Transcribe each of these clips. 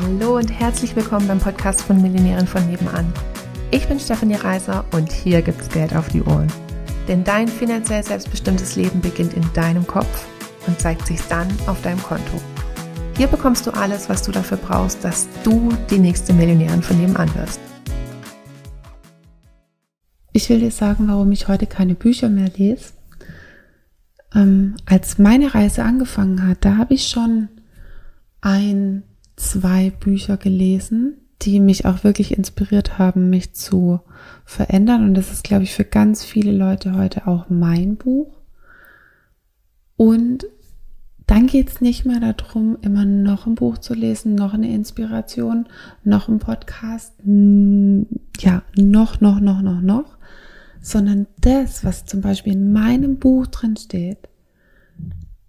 Hallo und herzlich willkommen beim Podcast von Millionären von nebenan. Ich bin Stefanie Reiser und hier gibt's Geld auf die Ohren. Denn dein finanziell selbstbestimmtes Leben beginnt in deinem Kopf und zeigt sich dann auf deinem Konto. Hier bekommst du alles, was du dafür brauchst, dass du die nächste Millionärin von nebenan wirst. Ich will dir sagen, warum ich heute keine Bücher mehr lese. Ähm, als meine Reise angefangen hat, da habe ich schon ein zwei Bücher gelesen, die mich auch wirklich inspiriert haben, mich zu verändern. Und das ist, glaube ich, für ganz viele Leute heute auch mein Buch. Und dann geht es nicht mehr darum, immer noch ein Buch zu lesen, noch eine Inspiration, noch ein Podcast, ja, noch, noch, noch, noch, noch, sondern das, was zum Beispiel in meinem Buch drin steht,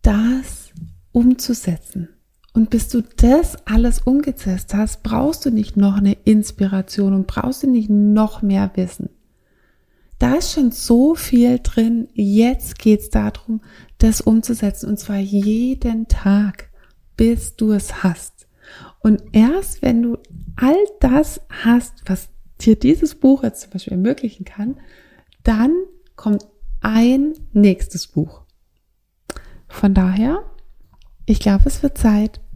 das umzusetzen. Und bis du das alles umgesetzt hast, brauchst du nicht noch eine Inspiration und brauchst du nicht noch mehr Wissen. Da ist schon so viel drin. Jetzt geht's darum, das umzusetzen und zwar jeden Tag, bis du es hast. Und erst wenn du all das hast, was dir dieses Buch jetzt zum Beispiel ermöglichen kann, dann kommt ein nächstes Buch. Von daher, ich glaube, es wird Zeit,